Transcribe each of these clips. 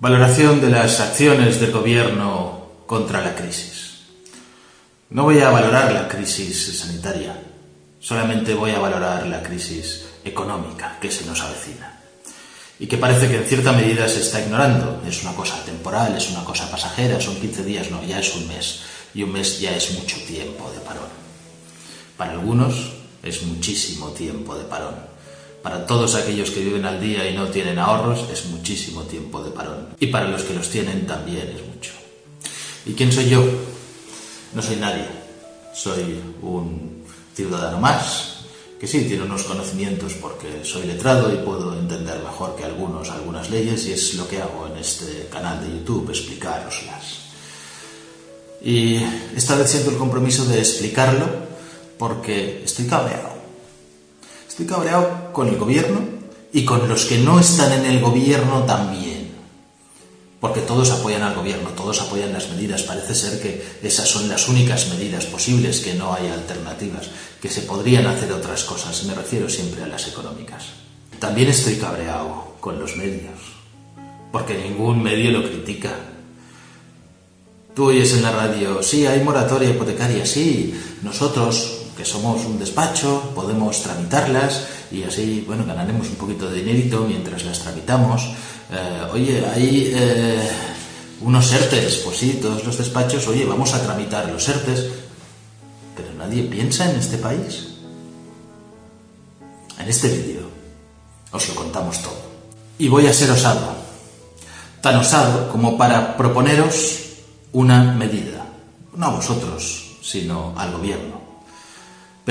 Valoración de las acciones del gobierno contra la crisis. No voy a valorar la crisis sanitaria, solamente voy a valorar la crisis económica que se nos avecina y que parece que en cierta medida se está ignorando. Es una cosa temporal, es una cosa pasajera, son 15 días, no, ya es un mes y un mes ya es mucho tiempo de parón. Para algunos es muchísimo tiempo de parón. Para todos aquellos que viven al día y no tienen ahorros es muchísimo tiempo de parón. Y para los que los tienen también es mucho. ¿Y quién soy yo? No soy nadie. Soy un ciudadano más, que sí tiene unos conocimientos porque soy letrado y puedo entender mejor que algunos algunas leyes y es lo que hago en este canal de YouTube, explicaroslas. Y esta vez siento el compromiso de explicarlo porque estoy cabreado. Estoy cabreado con el gobierno y con los que no están en el gobierno también. Porque todos apoyan al gobierno, todos apoyan las medidas. Parece ser que esas son las únicas medidas posibles, que no hay alternativas, que se podrían hacer otras cosas. Me refiero siempre a las económicas. También estoy cabreado con los medios, porque ningún medio lo critica. Tú oyes en la radio, sí, hay moratoria hipotecaria, sí, nosotros que somos un despacho, podemos tramitarlas y así, bueno, ganaremos un poquito de dinerito mientras las tramitamos. Eh, oye, hay eh, unos ERTES, pues sí, todos los despachos, oye, vamos a tramitar los ERTES, pero nadie piensa en este país. En este vídeo os lo contamos todo. Y voy a ser osado, tan osado como para proponeros una medida, no a vosotros, sino al gobierno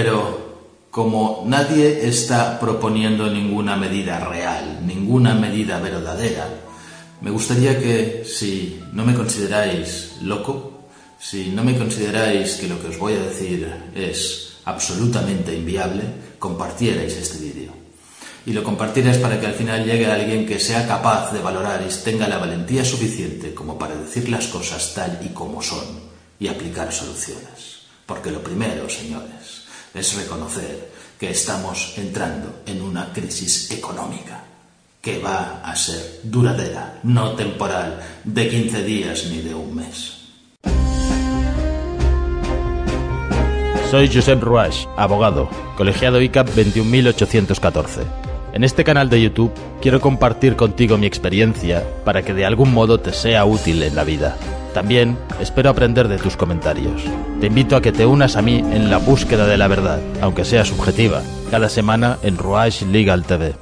pero como nadie está proponiendo ninguna medida real, ninguna medida verdadera, me gustaría que si no me consideráis loco, si no me consideráis que lo que os voy a decir es absolutamente inviable, compartierais este vídeo. Y lo compartierais para que al final llegue alguien que sea capaz de valorar y tenga la valentía suficiente como para decir las cosas tal y como son y aplicar soluciones. Porque lo primero, señores, es reconocer que estamos entrando en una crisis económica que va a ser duradera, no temporal, de 15 días ni de un mes. Soy Josep Ruach, abogado, colegiado ICAP 21814. En este canal de YouTube quiero compartir contigo mi experiencia para que de algún modo te sea útil en la vida. También espero aprender de tus comentarios. Te invito a que te unas a mí en la búsqueda de la verdad, aunque sea subjetiva, cada semana en Ruach Legal TV.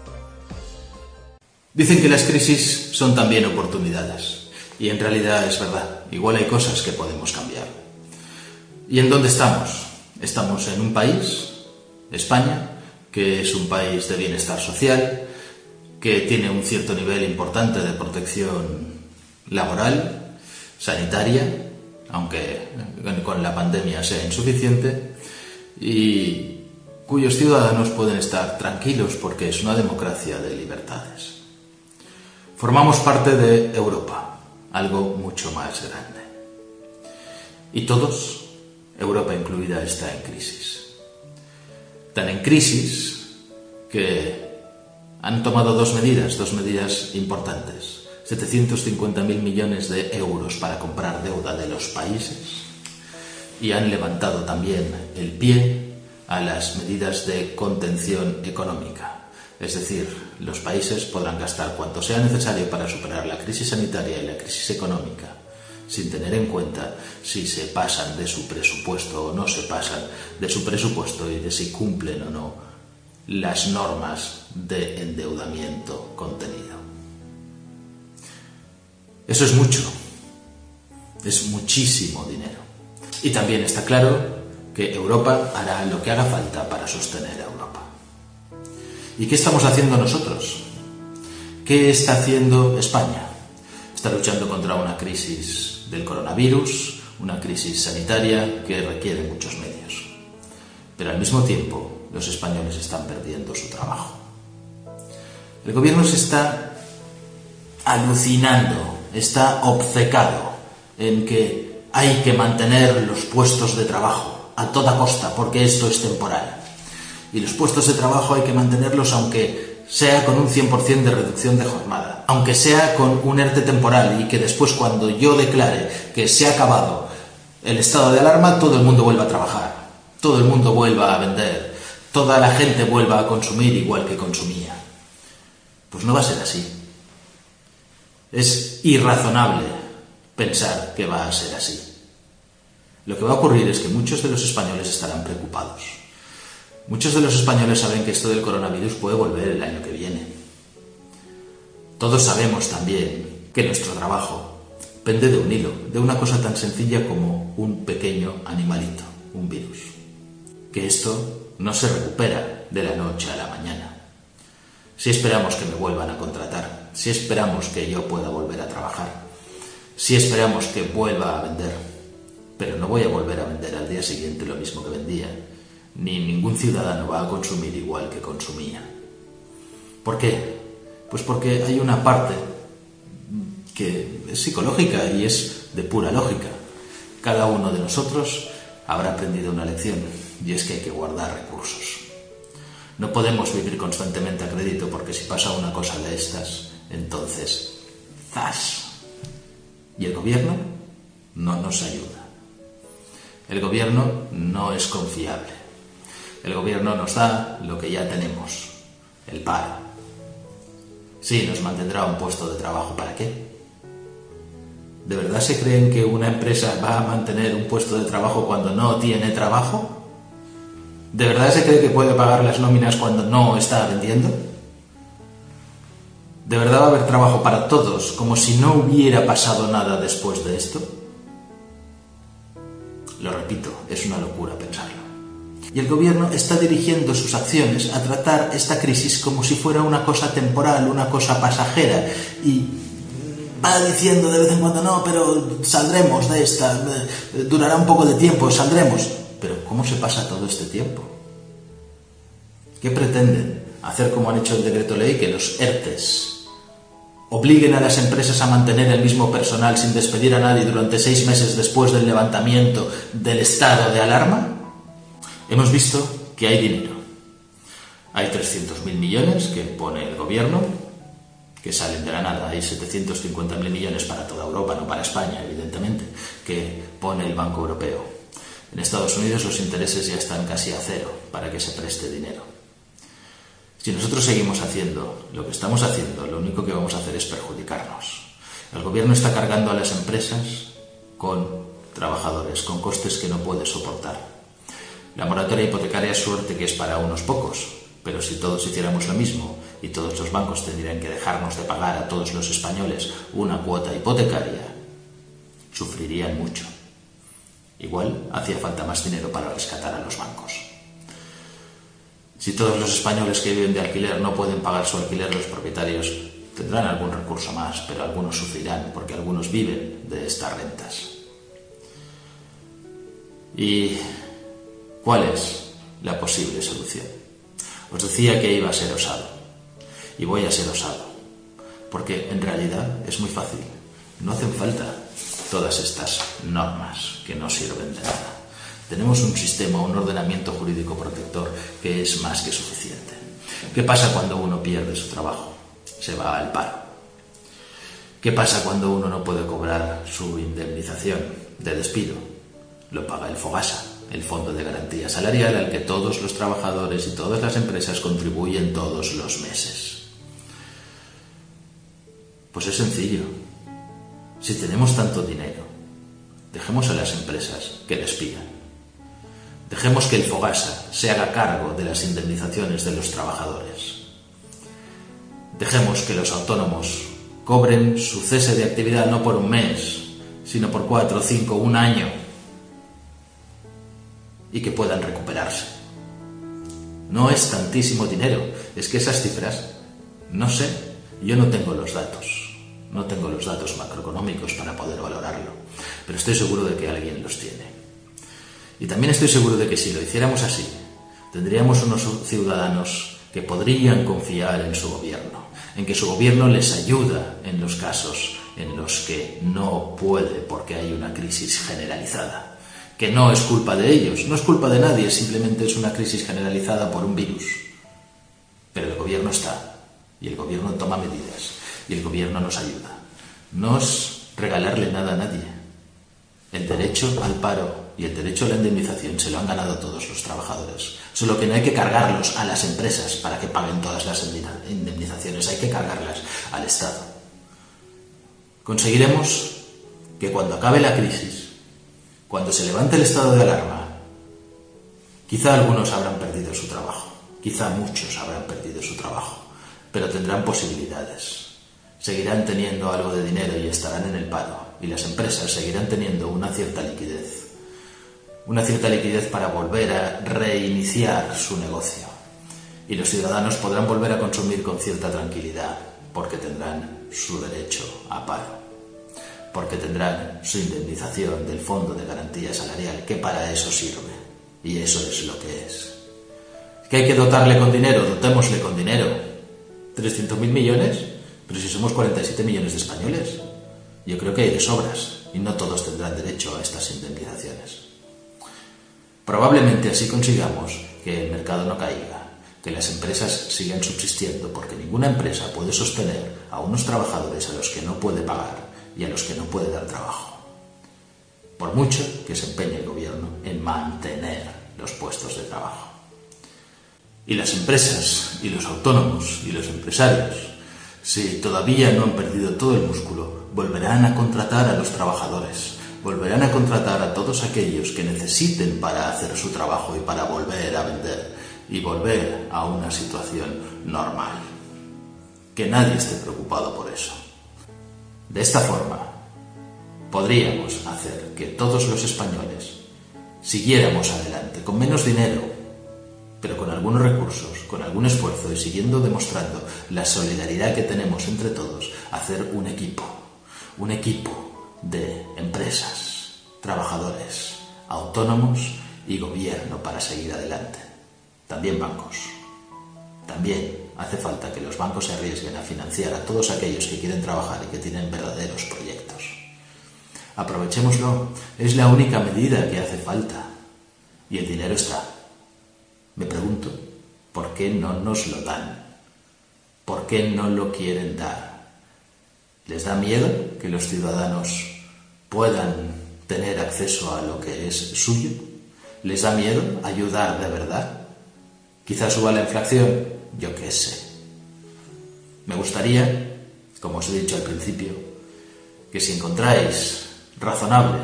Dicen que las crisis son también oportunidades. Y en realidad es verdad. Igual hay cosas que podemos cambiar. ¿Y en dónde estamos? Estamos en un país, España, que es un país de bienestar social, que tiene un cierto nivel importante de protección laboral, sanitaria, aunque con la pandemia sea insuficiente, y cuyos ciudadanos pueden estar tranquilos porque es una democracia de libertades. Formamos parte de Europa, algo mucho más grande. Y todos, Europa incluida, está en crisis. Tan en crisis que han tomado dos medidas, dos medidas importantes 750.000 millones de euros para comprar deuda de los países y han levantado también el pie a las medidas de contención económica. Es decir, los países podrán gastar cuanto sea necesario para superar la crisis sanitaria y la crisis económica, sin tener en cuenta si se pasan de su presupuesto o no se pasan de su presupuesto y de si cumplen o no las normas de endeudamiento contenido. Eso es mucho, es muchísimo dinero. Y también está claro que Europa hará lo que haga falta para sostener a Europa. ¿Y qué estamos haciendo nosotros? ¿Qué está haciendo España? Está luchando contra una crisis del coronavirus, una crisis sanitaria que requiere muchos medios. Pero al mismo tiempo, los españoles están perdiendo su trabajo. El gobierno se está alucinando está obcecado en que hay que mantener los puestos de trabajo a toda costa, porque esto es temporal. Y los puestos de trabajo hay que mantenerlos aunque sea con un 100% de reducción de jornada, aunque sea con un ERTE temporal y que después cuando yo declare que se ha acabado el estado de alarma, todo el mundo vuelva a trabajar, todo el mundo vuelva a vender, toda la gente vuelva a consumir igual que consumía. Pues no va a ser así. Es irrazonable pensar que va a ser así. Lo que va a ocurrir es que muchos de los españoles estarán preocupados. Muchos de los españoles saben que esto del coronavirus puede volver el año que viene. Todos sabemos también que nuestro trabajo pende de un hilo, de una cosa tan sencilla como un pequeño animalito, un virus. Que esto no se recupera de la noche a la mañana. Si esperamos que me vuelvan a contratar, si esperamos que yo pueda volver a trabajar, si esperamos que vuelva a vender, pero no voy a volver a vender al día siguiente lo mismo que vendía, ni ningún ciudadano va a consumir igual que consumía. ¿Por qué? Pues porque hay una parte que es psicológica y es de pura lógica. Cada uno de nosotros habrá aprendido una lección y es que hay que guardar recursos. No podemos vivir constantemente a crédito porque si pasa una cosa de estas, entonces, ¡zas! Y el gobierno no nos ayuda. El gobierno no es confiable. El gobierno nos da lo que ya tenemos, el paro. Sí, nos mantendrá un puesto de trabajo. ¿Para qué? ¿De verdad se creen que una empresa va a mantener un puesto de trabajo cuando no tiene trabajo? ¿De verdad se cree que puede pagar las nóminas cuando no está vendiendo? ¿De verdad va a haber trabajo para todos como si no hubiera pasado nada después de esto? Lo repito, es una locura pensarlo. Y el gobierno está dirigiendo sus acciones a tratar esta crisis como si fuera una cosa temporal, una cosa pasajera. Y va diciendo de vez en cuando, no, pero saldremos de esta, durará un poco de tiempo, saldremos. Pero ¿cómo se pasa todo este tiempo? ¿Qué pretenden? Hacer como han hecho el decreto ley, que los ERTES obliguen a las empresas a mantener el mismo personal sin despedir a nadie durante seis meses después del levantamiento del estado de alarma? Hemos visto que hay dinero. Hay 300.000 millones que pone el gobierno, que salen de la nada. Hay 750.000 millones para toda Europa, no para España, evidentemente, que pone el Banco Europeo. En Estados Unidos los intereses ya están casi a cero para que se preste dinero. Si nosotros seguimos haciendo lo que estamos haciendo, lo único que vamos a hacer es perjudicarnos. El gobierno está cargando a las empresas con trabajadores, con costes que no puede soportar. La moratoria hipotecaria es suerte que es para unos pocos, pero si todos hiciéramos lo mismo y todos los bancos tendrían que dejarnos de pagar a todos los españoles una cuota hipotecaria, sufrirían mucho. Igual hacía falta más dinero para rescatar a los bancos. Si todos los españoles que viven de alquiler no pueden pagar su alquiler, los propietarios tendrán algún recurso más, pero algunos sufrirán porque algunos viven de estas rentas. ¿Y cuál es la posible solución? Os decía que iba a ser osado. Y voy a ser osado. Porque en realidad es muy fácil. No hacen falta todas estas normas que no sirven de nada. Tenemos un sistema, un ordenamiento jurídico protector que es más que suficiente. ¿Qué pasa cuando uno pierde su trabajo? Se va al paro. ¿Qué pasa cuando uno no puede cobrar su indemnización de despido? Lo paga el FOGASA, el Fondo de Garantía Salarial al que todos los trabajadores y todas las empresas contribuyen todos los meses. Pues es sencillo, si tenemos tanto dinero, dejemos a las empresas que despidan. Dejemos que el Fogasa se haga cargo de las indemnizaciones de los trabajadores. Dejemos que los autónomos cobren su cese de actividad no por un mes, sino por cuatro, cinco, un año, y que puedan recuperarse. No es tantísimo dinero, es que esas cifras, no sé, yo no tengo los datos. No tengo los datos macroeconómicos para poder valorarlo, pero estoy seguro de que alguien los tiene. Y también estoy seguro de que si lo hiciéramos así, tendríamos unos ciudadanos que podrían confiar en su gobierno, en que su gobierno les ayuda en los casos en los que no puede porque hay una crisis generalizada, que no es culpa de ellos, no es culpa de nadie, simplemente es una crisis generalizada por un virus. Pero el gobierno está y el gobierno toma medidas y el gobierno nos ayuda. No es regalarle nada a nadie. El derecho al paro y el derecho a la indemnización se lo han ganado todos los trabajadores. Solo que no hay que cargarlos a las empresas para que paguen todas las indemnizaciones, hay que cargarlas al Estado. Conseguiremos que cuando acabe la crisis, cuando se levante el estado de alarma, quizá algunos habrán perdido su trabajo, quizá muchos habrán perdido su trabajo, pero tendrán posibilidades. Seguirán teniendo algo de dinero y estarán en el paro, y las empresas seguirán teniendo una cierta liquidez, una cierta liquidez para volver a reiniciar su negocio. Y los ciudadanos podrán volver a consumir con cierta tranquilidad, porque tendrán su derecho a paro porque tendrán su indemnización del Fondo de Garantía Salarial, que para eso sirve. Y eso es lo que es. ¿Que hay que dotarle con dinero? Dotémosle con dinero. ¿300.000 millones? Pero si somos 47 millones de españoles. Yo creo que hay de sobras y no todos tendrán derecho a estas indemnizaciones. Probablemente así consigamos que el mercado no caiga, que las empresas sigan subsistiendo, porque ninguna empresa puede sostener a unos trabajadores a los que no puede pagar y a los que no puede dar trabajo. Por mucho que se empeñe el gobierno en mantener los puestos de trabajo. Y las empresas y los autónomos y los empresarios, si todavía no han perdido todo el músculo, volverán a contratar a los trabajadores, volverán a contratar a todos aquellos que necesiten para hacer su trabajo y para volver a vender y volver a una situación normal. Que nadie esté preocupado por eso. De esta forma, podríamos hacer que todos los españoles siguiéramos adelante con menos dinero, pero con algunos recursos, con algún esfuerzo y siguiendo demostrando la solidaridad que tenemos entre todos, hacer un equipo, un equipo de empresas, trabajadores, autónomos y gobierno para seguir adelante. También bancos. También hace falta que los bancos se arriesguen a financiar a todos aquellos que quieren trabajar y que tienen verdaderos proyectos. Aprovechémoslo, es la única medida que hace falta. Y el dinero está. Me pregunto, ¿por qué no nos lo dan? ¿Por qué no lo quieren dar? ¿Les da miedo que los ciudadanos puedan tener acceso a lo que es suyo? ¿Les da miedo ayudar de verdad? Quizás suba la inflación, yo qué sé. Me gustaría, como os he dicho al principio, que si encontráis razonable,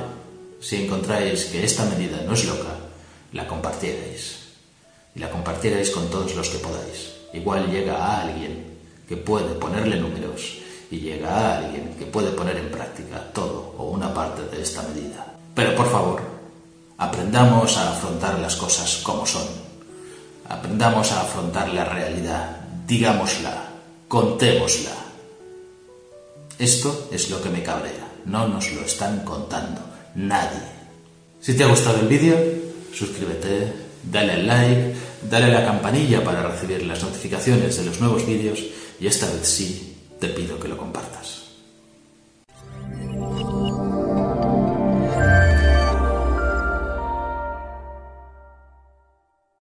si encontráis que esta medida no es loca, la compartierais. Y la compartierais con todos los que podáis. Igual llega a alguien que puede ponerle números y llega a alguien que puede poner en práctica todo o una parte de esta medida. Pero por favor, aprendamos a afrontar las cosas como son Aprendamos a afrontar la realidad, digámosla, contémosla. Esto es lo que me cabrea, no nos lo están contando nadie. Si te ha gustado el vídeo, suscríbete, dale al like, dale a la campanilla para recibir las notificaciones de los nuevos vídeos y esta vez sí te pido que lo compartas.